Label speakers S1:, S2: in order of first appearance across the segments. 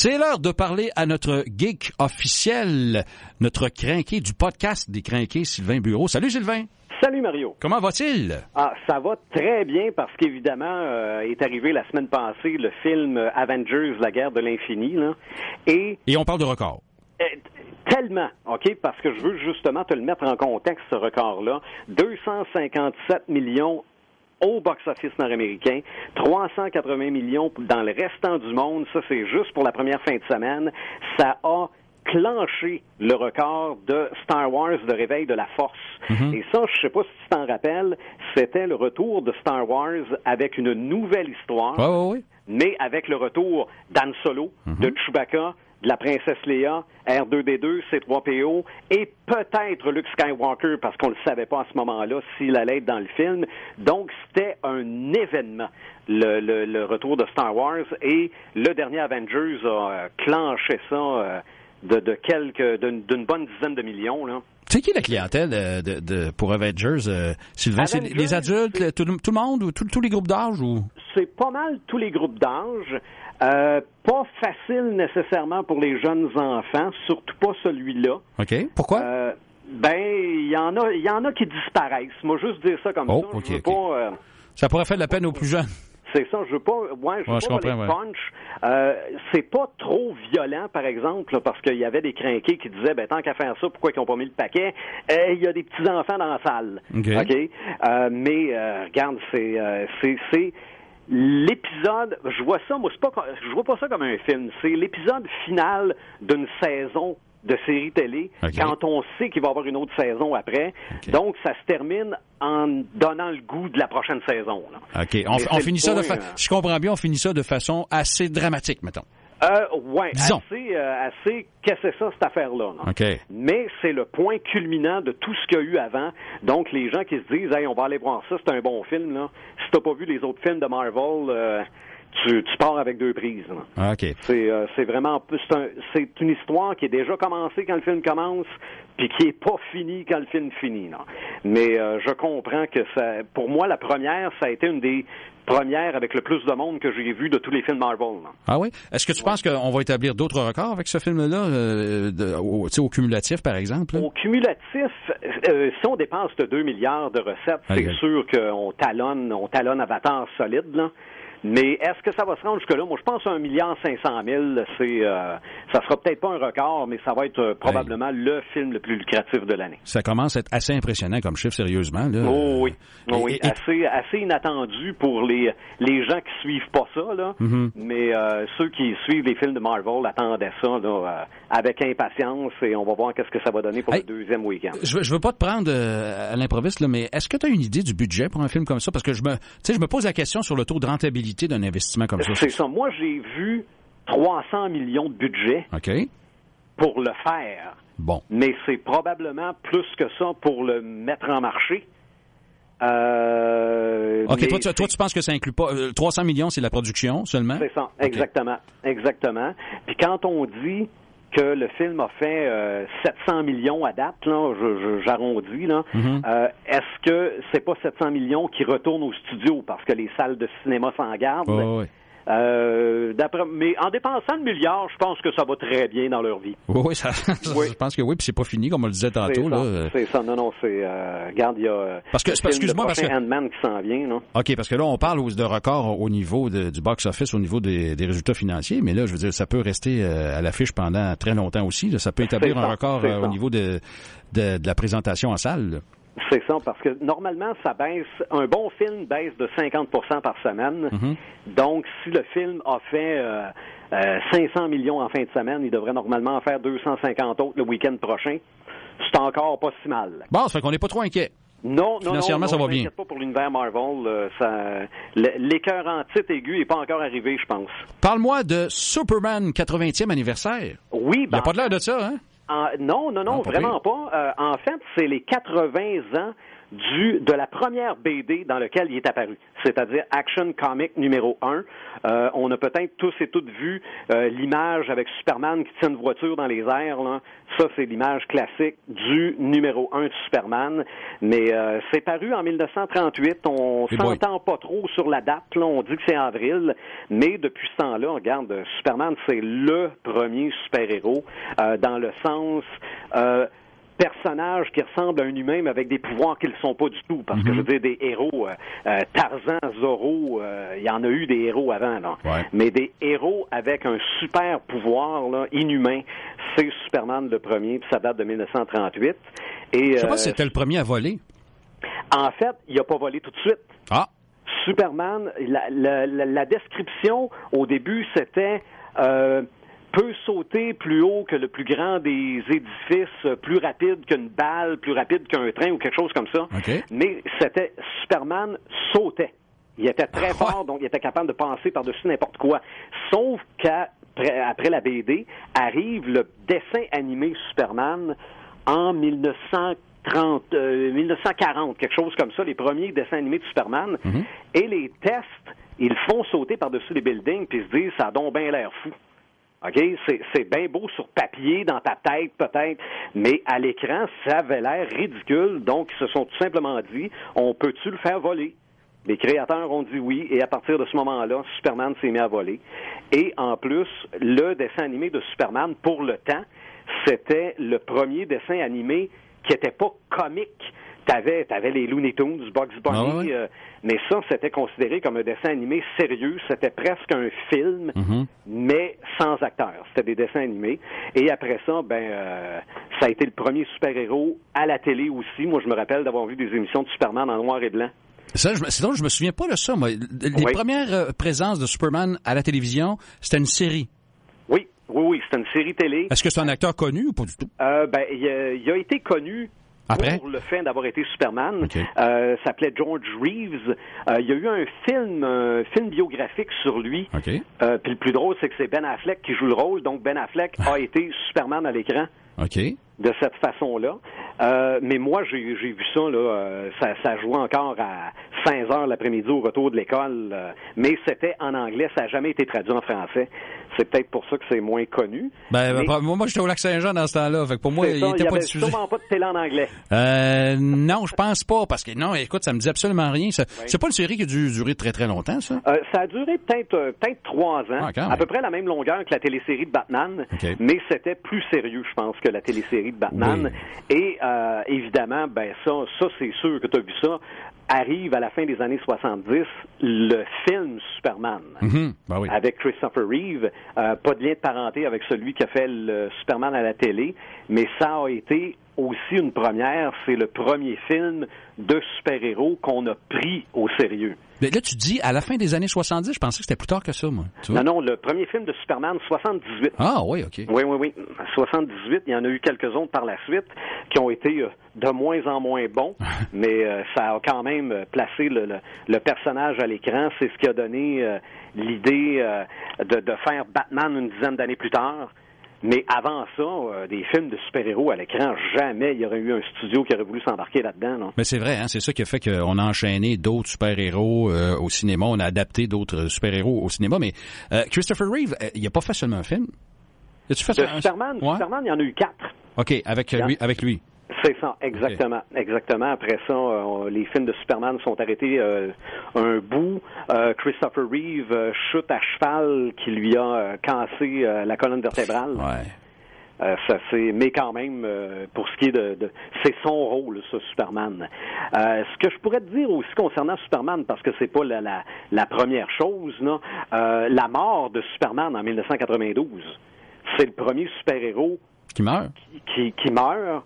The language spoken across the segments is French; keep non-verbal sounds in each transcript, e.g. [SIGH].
S1: C'est l'heure de parler à notre geek officiel, notre crinqué du podcast des crinqués, Sylvain Bureau. Salut Sylvain.
S2: Salut Mario.
S1: Comment va-t-il?
S2: Ah, ça va très bien parce qu'évidemment euh, est arrivé la semaine passée le film Avengers, la guerre de l'infini. Et,
S1: Et on parle de record.
S2: euh, tellement, OK, parce que je veux justement te le mettre en contexte, ce record-là. 257 millions au box-office nord-américain, 380 millions dans le restant du monde. Ça, c'est juste pour la première fin de semaine. Ça a clenché le record de Star Wars, de réveil de la force. Et ça, je sais pas si tu t'en rappelles, c'était le retour de Star Wars avec une nouvelle histoire
S1: oui,
S2: mais avec le retour d'Anne Solo, de Chewbacca, de la princesse Leia, R2D2, C3PO et peut-être Luke Skywalker parce qu'on ne le savait pas à ce moment-là s'il allait être dans le film. Donc c'était un événement, le, le- le retour de Star Wars et le dernier Avengers a euh, clenché ça euh, de, de quelques, d'une bonne dizaine de millions là.
S1: C'est qui la clientèle euh, de, de- pour Avengers, euh, Sylvain? C'est les adultes, tout, le- tout le monde ou tous les groupes d'âge? ou?
S2: C'est pas mal tous les groupes d'âge. Euh, pas facile nécessairement pour les jeunes enfants, surtout pas celui-là.
S1: OK. Pourquoi?
S2: Euh, ben, il y en a, il y en a qui disparaissent. Moi, juste dire ça comme
S1: Oh,
S2: ça.
S1: ok,
S2: je veux
S1: ok.
S2: pas. euh,
S1: Ça pourrait faire de la peine aux plus jeunes.
S2: c'est ça, je veux pas. Ouais, je veux
S1: Ouais, je
S2: pas
S1: ouais.
S2: de punch. Euh, c'est pas trop violent, par exemple, là, parce qu'il y avait des crinqués qui disaient, ben tant qu'à faire ça, pourquoi ils ont pas mis le paquet? Euh, Il y a des petits enfants dans la salle.
S1: Ok?
S2: Euh, mais euh, regarde, c'est, euh, c'est, c'est l'épisode. Je vois ça, moi, c'est pas, je vois pas ça comme un film. C'est l'épisode final d'une saison de série télé quand on sait qu'il va y avoir une autre saison après. Donc, ça se termine en donnant le goût de la prochaine saison. là.
S1: OK. On, finit ça de fa-
S2: euh.
S1: Je comprends bien, on finit ça de façon assez dramatique, mettons.
S2: Euh, ouais,
S1: Disons.
S2: assez, euh, assez, qu'est-ce que c'est ça, cette affaire-là? non?
S1: OK.
S2: Mais c'est le point culminant de tout ce qu'il y a eu avant. Donc, les gens qui se disent, hey, on va aller voir ça, c'est un bon film, là. Si t'as pas vu les autres films de Marvel, euh, tu, tu pars avec deux prises, là.
S1: Ah, OK.
S2: C'est euh, c'est vraiment c'est un- c'est une histoire qui est déjà commencée quand le film commence puis qui est pas finie quand le film finit. là. Mais euh, je comprends que ça pour moi la première ça a été une des premières avec le plus de monde que j'ai vu de tous les films Marvel. là.
S1: Ah oui? Est-ce que tu penses qu'on va établir d'autres records avec ce film-là, euh, de- au, au cumulatif, par exemple?
S2: Au cumulatif, euh, si on dépasse de 2 milliards de recettes, c'est sûr qu'on talonne, on talonne Avatar solide, là. Mais est-ce que ça va se rendre jusque-là? Moi, je pense à un milliard cinq cent mille. C'est, euh, ça sera peut-être pas un record, mais ça va être euh, probablement le film le plus lucratif de l'année.
S1: Ça commence à être assez impressionnant comme chiffre, sérieusement. Là.
S2: Oh oui, Oh oui.
S1: et-
S2: assez, assez inattendu pour les, les gens qui suivent pas ça, là.
S1: Mhm.
S2: Mais euh, ceux qui suivent les films de Marvel attendaient ça là, avec impatience et on va voir qu'est-ce que ça va donner pour
S1: Hey,
S2: le deuxième week-end.
S1: Je veux, je veux pas te prendre à l'improviste, mais est-ce que tu as une idée du budget pour un film comme ça? Parce que je me, je me pose la question sur le taux de rentabilité d'un investissement comme ça?
S2: C'est ça. Moi, j'ai vu 300 millions de budget pour le faire,
S1: Bon.
S2: mais c'est probablement plus que ça pour le mettre en marché. Euh,
S1: OK, toi, tu, toi, tu penses que ça inclut pas... euh, 300 millions, c'est la production seulement?
S2: C'est ça, exactement, exactement. Puis quand on dit que le film a fait euh, 700 millions à date, là, j'arrondis, là,
S1: Mhm.
S2: euh, est-ce que c'est pas 700 millions qui retournent au studio parce que les salles de cinéma s'en gardent? Euh, mais en dépensant le milliard, je pense que ça va très bien dans leur vie.
S1: Oui, oui, ça, [LAUGHS]
S2: Oui.
S1: je pense que oui, puis c'est pas fini, comme on le disait tantôt.
S2: c'est ça. Non, non, c'est. Euh, regarde, il y a. euh,
S1: Parce que- excuse-moi, parce que-
S2: Ant-Man qui s'en vient, non?
S1: OK, parce que là, on parle de records au niveau de- du box-office, au niveau des, des résultats financiers, mais là, je veux dire, ça peut rester euh, à l'affiche pendant très longtemps aussi. là. Ça peut établir un
S2: ça,
S1: record euh, au
S2: ça.
S1: niveau de, de, de la présentation en salle. là.
S2: C'est ça, parce que normalement, ça baisse. Un bon film baisse de 50% par semaine.
S1: Mm-hmm.
S2: Donc, si le film a fait euh, euh, 500 millions en fin de semaine, il devrait normalement en faire 250 autres le week-end prochain. C'est encore pas si mal.
S1: Bon, ça fait qu'on n'est pas trop inquiet.
S2: Non, non,
S1: Financièrement,
S2: non,
S1: ça va bien.
S2: pas pour l'univers Marvel. euh, ça, l'écœur en titre aigu n'est pas encore arrivé, je pense.
S1: Parle-moi de Superman 80e anniversaire.
S2: Oui,
S1: Il n'y
S2: ben,
S1: a pas de l'air de ça, hein?
S2: En- non, non, non,
S1: Ah,
S2: vraiment pas. Euh, en fait, c'est les 80 ans du de la première BD dans laquelle il est apparu, c'est-à-dire Action Comic numéro 1. Euh, on a peut-être tous et toutes vu euh, l'image avec Superman qui tient une voiture dans les airs. Là. Ça, c'est l'image classique du numéro 1 de Superman. Mais euh, c'est paru en 1938. On s'entend pas trop sur la date. Là. On dit que c'est avril. Mais depuis ce temps-là, regarde, Superman, c'est le premier super-héros dans le sens personnage qui ressemble à un humain, mais avec des pouvoirs qui ne sont pas du tout. Parce que, je mhm. veux dire, des héros, euh, euh, Tarzan, Zorro, euh, il y en a eu des héros avant, là. Mais des héros avec un super pouvoir, là, inhumain, c'est Superman le premier, puis ça date de 1938.
S1: Et, je sais pas si c'était le premier à voler.
S2: En fait, il n'a pas volé tout de suite.
S1: Ah!
S2: Superman, la, la description au début, c'était peut sauter plus haut que le plus grand des édifices, plus rapide qu'une balle, plus rapide qu'un train ou quelque chose comme ça. Mais c'était Superman sautait. Il était très [LAUGHS] fort, donc il était capable de passer par-dessus n'importe quoi. Sauf qu'après la BD, arrive le dessin animé Superman en 1930, 1940, euh, quelque chose comme ça, les premiers dessins animés de Superman. Mhm. Et les tests, ils font sauter par-dessus les buildings, puis se disent, ça a donc bien l'air fou. OK? C'est bien beau sur papier, dans ta tête peut-être, mais à l'écran, ça avait l'air ridicule. Donc, ils se sont tout simplement dit, on peut-tu le faire voler? Les créateurs ont dit oui, et à partir de ce moment-là, Superman s'est mis à voler. Et en plus, le dessin animé de Superman, pour le temps, c'était le premier dessin animé qui n'était pas comique t'avais avais les Looney Tunes, Bugs Bunny, ah euh, mais ça, c'était considéré comme un dessin animé sérieux. C'était presque un film, mm-hmm. mais sans acteurs. C'était des dessins animés. Et après ça, ben, euh, ça a été le premier super-héros à la télé aussi. Moi, je me rappelle d'avoir vu des émissions de Superman en noir et blanc.
S1: Ça, c'est drôle, je me souviens pas de ça. Moi. Les premières euh, présences de Superman à la télévision, c'était une série.
S2: Oui, oui, oui, c'était une série télé.
S1: Est-ce que c'est un acteur connu ou pas du tout?
S2: ben, il a été connu pour le fait d'avoir été Superman. Euh, s'appelait George Reeves. Euh, il y a eu un film, un film biographique sur lui. Euh, puis le plus drôle, c'est que c'est Ben Affleck qui joue le rôle. Donc Ben Affleck a été Superman à l'écran.
S1: OK
S2: de cette façon-là. Euh, mais moi, j'ai vu ça, là, euh, ça, ça jouait encore à 15 heures l'après-midi au retour de l'école, euh, mais c'était en anglais, ça n'a jamais été traduit en français. C'est peut-être pour ça que c'est moins connu.
S1: Ben, moi, j'étais au Lac-Saint-Jean dans ce temps-là, fait pour moi, il n'était pas diffusé.
S2: Sûrement pas de télé en anglais.
S1: Euh, non, je pense pas, parce que non, écoute, ça me dit absolument rien. C'est pas une série qui a dû durer très très longtemps, ça?
S2: ça a duré peut-être peut-être trois ans, ah, à peu près la même longueur que la télésérie de Batman, mais c'était plus sérieux, je pense, que la télésérie de Batman. Et euh, évidemment, ben ça, ça c'est sûr que tu as vu ça. Arrive à la fin des années 70 le film Superman
S1: mhm. ben
S2: avec Christopher Reeve. Euh, pas de lien de parenté avec celui qui a fait le Superman à la télé, mais ça a été aussi une première. C'est le premier film de super-héros qu'on a pris au sérieux.
S1: Mais là, tu dis à la fin des années 70, je pensais que c'était plus tard que ça, moi.
S2: non, non, le premier film de Superman, 78.
S1: Ah oui, OK.
S2: Oui, oui, oui. 78, il y en a eu quelques autres par la suite qui ont été euh, de moins en moins bons, [LAUGHS] mais euh, ça a quand même euh, placé le, le, personnage à l'écran. C'est ce qui a donné l'idée de, de faire Batman une dizaine d'années plus tard. Mais avant ça, euh, des films de super-héros à l'écran, jamais il y aurait eu un studio qui aurait voulu s'embarquer là-dedans.
S1: Mais c'est vrai, hein, c'est ça qui a fait qu'on a enchaîné d'autres super-héros euh, au cinéma, on a adapté d'autres super-héros au cinéma. Mais euh, Christopher Reeve, il n'a pas fait seulement un film?
S2: -tu fait Superman, Superman, il y en a eu quatre.
S1: OK, avec, lui, avec lui.
S2: C'est ça, exactement, exactement. Après ça, euh, les films de Superman sont arrêtés euh, un bout. Euh, Christopher Reeve chute à cheval qui lui a cassé la colonne vertébrale.
S1: Ouais.
S2: ça c'est, mais quand même, pour ce qui est de, de c'est son rôle, ça, Superman. ce que je pourrais te dire aussi concernant Superman, parce que c'est pas la, la, la, première chose, la mort de Superman en 1992, c'est le premier super-héros
S1: qui meurt,
S2: qui, qui meurt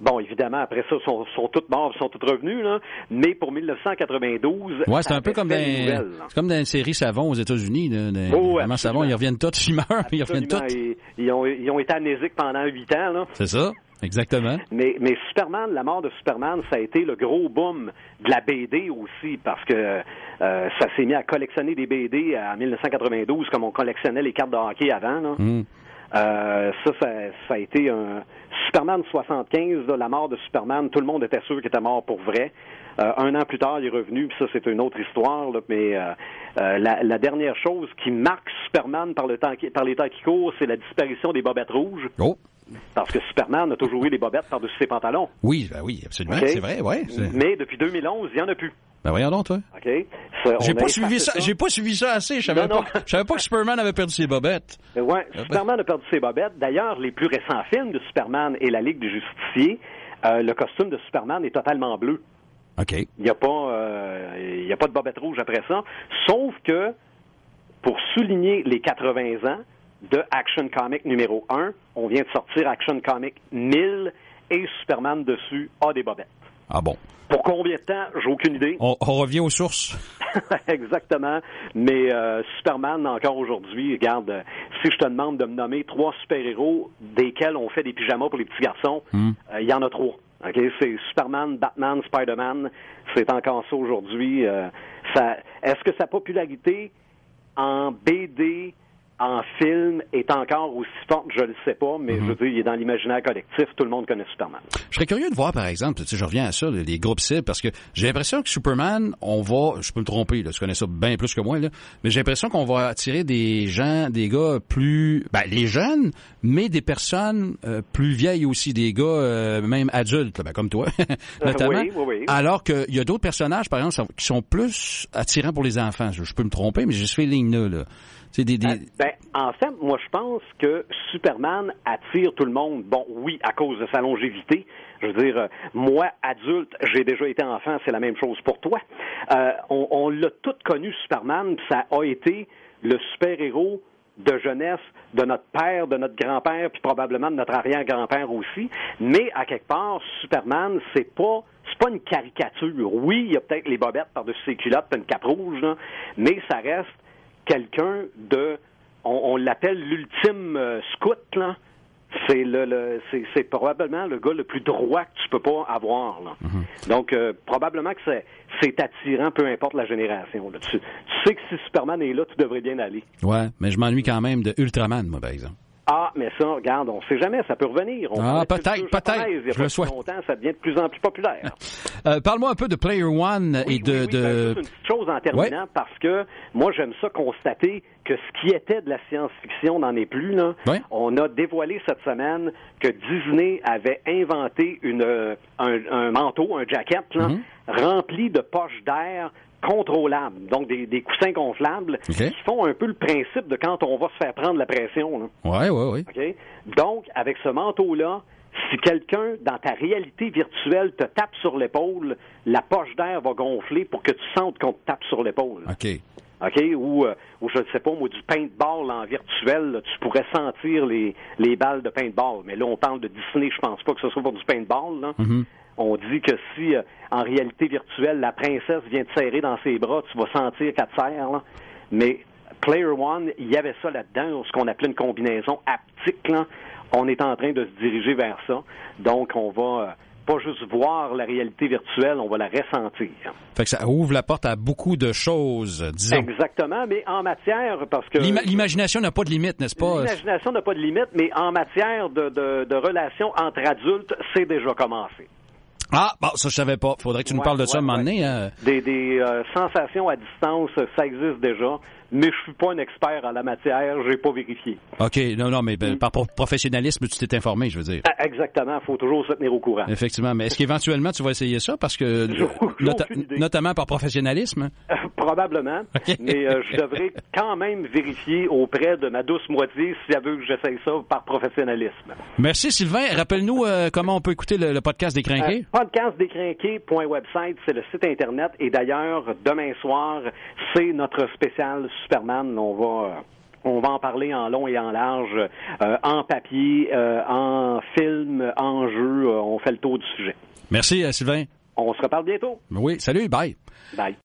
S2: Bon, évidemment, après ça, sont, sont toutes morts, sont toutes revenus, là. Mais pour 1992,
S1: ouais, c'est un peu comme dans, c'est comme dans une série Savon aux États-Unis. Oh, Savon, ils reviennent tous, ils meurent, ils reviennent tous.
S2: Ils, ont, ils ont été amnésiques pendant huit ans, là.
S1: C'est ça. Exactement.
S2: Mais, mais Superman, la mort de Superman, ça a été le gros boom de la BD aussi, parce que euh, ça s'est mis à collectionner des BD en 1992 comme on collectionnait les cartes de hockey avant. Là.
S1: Hmm.
S2: Euh, ça, ça, ça, a été un Superman 75, la mort de Superman, tout le monde était sûr qu'il était mort pour vrai. Euh, un an plus tard, il est revenu, puis ça, c'est une autre histoire. Là, mais euh, la, la, dernière chose qui marque Superman par, le temps qui, par les temps qui courent, c'est la disparition des bobettes rouges.
S1: Oh.
S2: Parce que Superman a toujours eu les bobettes par-dessus ses pantalons.
S1: Oui, ben oui, absolument, okay? c'est vrai, ouais.
S2: Mais depuis 2011, il n'y en a plus.
S1: Ben voyons donc, toi.
S2: OK.
S1: J'ai pas suivi ça, j'ai pas suivi ça assez. Je savais pas, je savais pas que Superman avait perdu ses bobettes.
S2: Ouais, Superman a perdu ses bobettes. D'ailleurs, les plus récents films de Superman et la Ligue des Justiciers, euh, le costume de Superman est totalement bleu.
S1: OK.
S2: Il n'y a pas, euh, il y a pas de bobette rouge après ça. Sauf que, pour souligner les 80 ans de Action Comic numéro 1, on vient de sortir Action Comic 1000 et Superman dessus a des bobettes.
S1: Ah bon?
S2: Pour combien de temps? J'ai aucune idée.
S1: On, on, revient aux sources. [LAUGHS]
S2: Exactement. Mais euh, Superman, encore aujourd'hui, regarde, euh, si je te demande de me nommer trois super-héros desquels on fait des pyjamas pour les petits garçons, il
S1: Hmm.
S2: euh, y en a trois. C'est Superman, Batman, Spider-Man. C'est encore ça aujourd'hui. Ça, est-ce que sa popularité en BD, en film, est encore aussi forte? Je le sais pas, mais
S1: Mhm.
S2: je veux dire, il est dans l'imaginaire collectif. Tout le monde connaît Superman.
S1: Je serais curieux de voir, par exemple, tu sais, je reviens à ça, les groupes cibles, parce que j'ai l'impression que Superman, on va, je peux me tromper, là, tu connais ça bien plus que moi, là, mais j'ai l'impression qu'on va attirer des gens, des gars plus, ben, les jeunes, mais des personnes euh, plus vieilles aussi, des gars euh, même adultes, là, ben, comme toi, [LAUGHS] notamment.
S2: oui, oui, oui.
S1: Alors qu'il y a d'autres personnages, par exemple, qui sont plus attirants pour les enfants. Je, je peux me tromper, mais j'ai ce feeling-là, là. Tu sais, des, des...
S2: Ben, en fait, moi, je pense que Superman attire tout le monde. Bon, oui, à cause de sa longévité. Je veux dire, euh, moi, adulte, j'ai déjà été enfant, c'est la même chose pour toi. Euh, on on l'a tout connu, Superman, ça a été le super-héros de jeunesse de notre père, de notre grand-père, puis probablement de notre arrière-grand-père aussi. Mais à quelque part, Superman, c'est pas c'est pas une caricature. Oui, il y a peut-être les bobettes par-dessus ses culottes, une cape rouge, là, mais ça reste quelqu'un de on, on l'appelle l'ultime euh, scout là. C'est le, le c'est, probablement le gars le plus droit que tu peux pas avoir là. Donc euh, probablement que c'est c'est attirant peu importe la génération. Là. Tu, tu sais que si Superman est là, tu devrais bien aller.
S1: Ouais, mais je m'ennuie quand même de Ultraman, moi, par exemple.
S2: Mais ça, regarde, on sait jamais, ça peut revenir. On
S1: Ah, peut-être, peut-être. Je
S2: pas
S1: le souhaite.
S2: longtemps, ça devient de plus en plus populaire. [LAUGHS]
S1: Euh, Parle-moi un peu de Player One
S2: Oui,
S1: et de...
S2: oui, oui,
S1: de...
S2: ben, juste une petite chose en terminant, parce que moi, j'aime ça constater que ce qui était de la science-fiction n'en est plus. Là.
S1: Ouais.
S2: On a dévoilé cette semaine que Disney avait inventé une, euh, un, un manteau, un jacket, là,
S1: Mhm.
S2: rempli de poches d'air contrôlables, donc des, des coussins gonflables, qui font un peu le principe de quand on va se faire prendre la pression.
S1: Ouais, ouais.
S2: OK? Donc, avec ce manteau-là, si quelqu'un, dans ta réalité virtuelle, te tape sur l'épaule, la poche d'air va gonfler pour que tu sentes qu'on te tape sur l'épaule.
S1: OK.
S2: OK? Ou, euh, ou je ne sais pas, moi, du paintball en virtuel, là, tu pourrais sentir les, les balles de paintball. Mais là, on parle de Disney, je pense pas que ce soit pour du paintball. Là.
S1: Mhm.
S2: On dit que si, euh, en réalité virtuelle, la princesse vient te serrer dans ses bras, tu vas sentir qu'elle te serre. Là. Mais Player One, il y avait ça là-dedans, ce qu'on appelait une combinaison haptique. Là. On est en train de se diriger vers ça. Donc, on va euh, pas juste voir la réalité virtuelle, on va la ressentir.
S1: Fait que ça ouvre la porte à beaucoup de choses, disons.
S2: Exactement, mais en matière, parce que...
S1: L'ima- L'imagination n'a pas de limite, n'est-ce pas?
S2: L'imagination n'a pas de limite, mais en matière de, de, de relations entre adultes, c'est déjà commencé.
S1: Ah, bon, ça je savais pas. Faudrait que tu nous parles de ça
S2: ouais,
S1: un moment donné. hein.
S2: Des, des euh, sensations à distance, ça existe déjà, mais je suis pas un expert en la matière, j'ai pas vérifié.
S1: OK, non, non, mais ben, par pro- professionnalisme, tu t'es informé, je veux dire.
S2: Ah, Exactement, faut toujours se tenir au courant.
S1: Effectivement. Mais est-ce qu'éventuellement tu vas essayer ça? Parce que, [LAUGHS]
S2: idée.
S1: notamment par professionnalisme.
S2: Euh, Probablement, [LAUGHS]
S1: OK.
S2: mais euh, je devrais quand même vérifier auprès de ma douce moitié si elle veut que j'essaye ça par professionnalisme.
S1: Merci, Sylvain. Rappelle-nous euh, comment on peut écouter le, le podcast des Crinqués.
S2: Euh, podcastdécrinqué.website, c'est le site Internet. Et d'ailleurs, demain soir, c'est notre spécial Superman. On va... euh, on va en parler en long et en large, euh, en papier, euh, en film, en jeu. on fait le tour du sujet.
S1: Merci, Sylvain.
S2: On se reparle bientôt.
S1: Oui, salut, bye.
S2: Bye.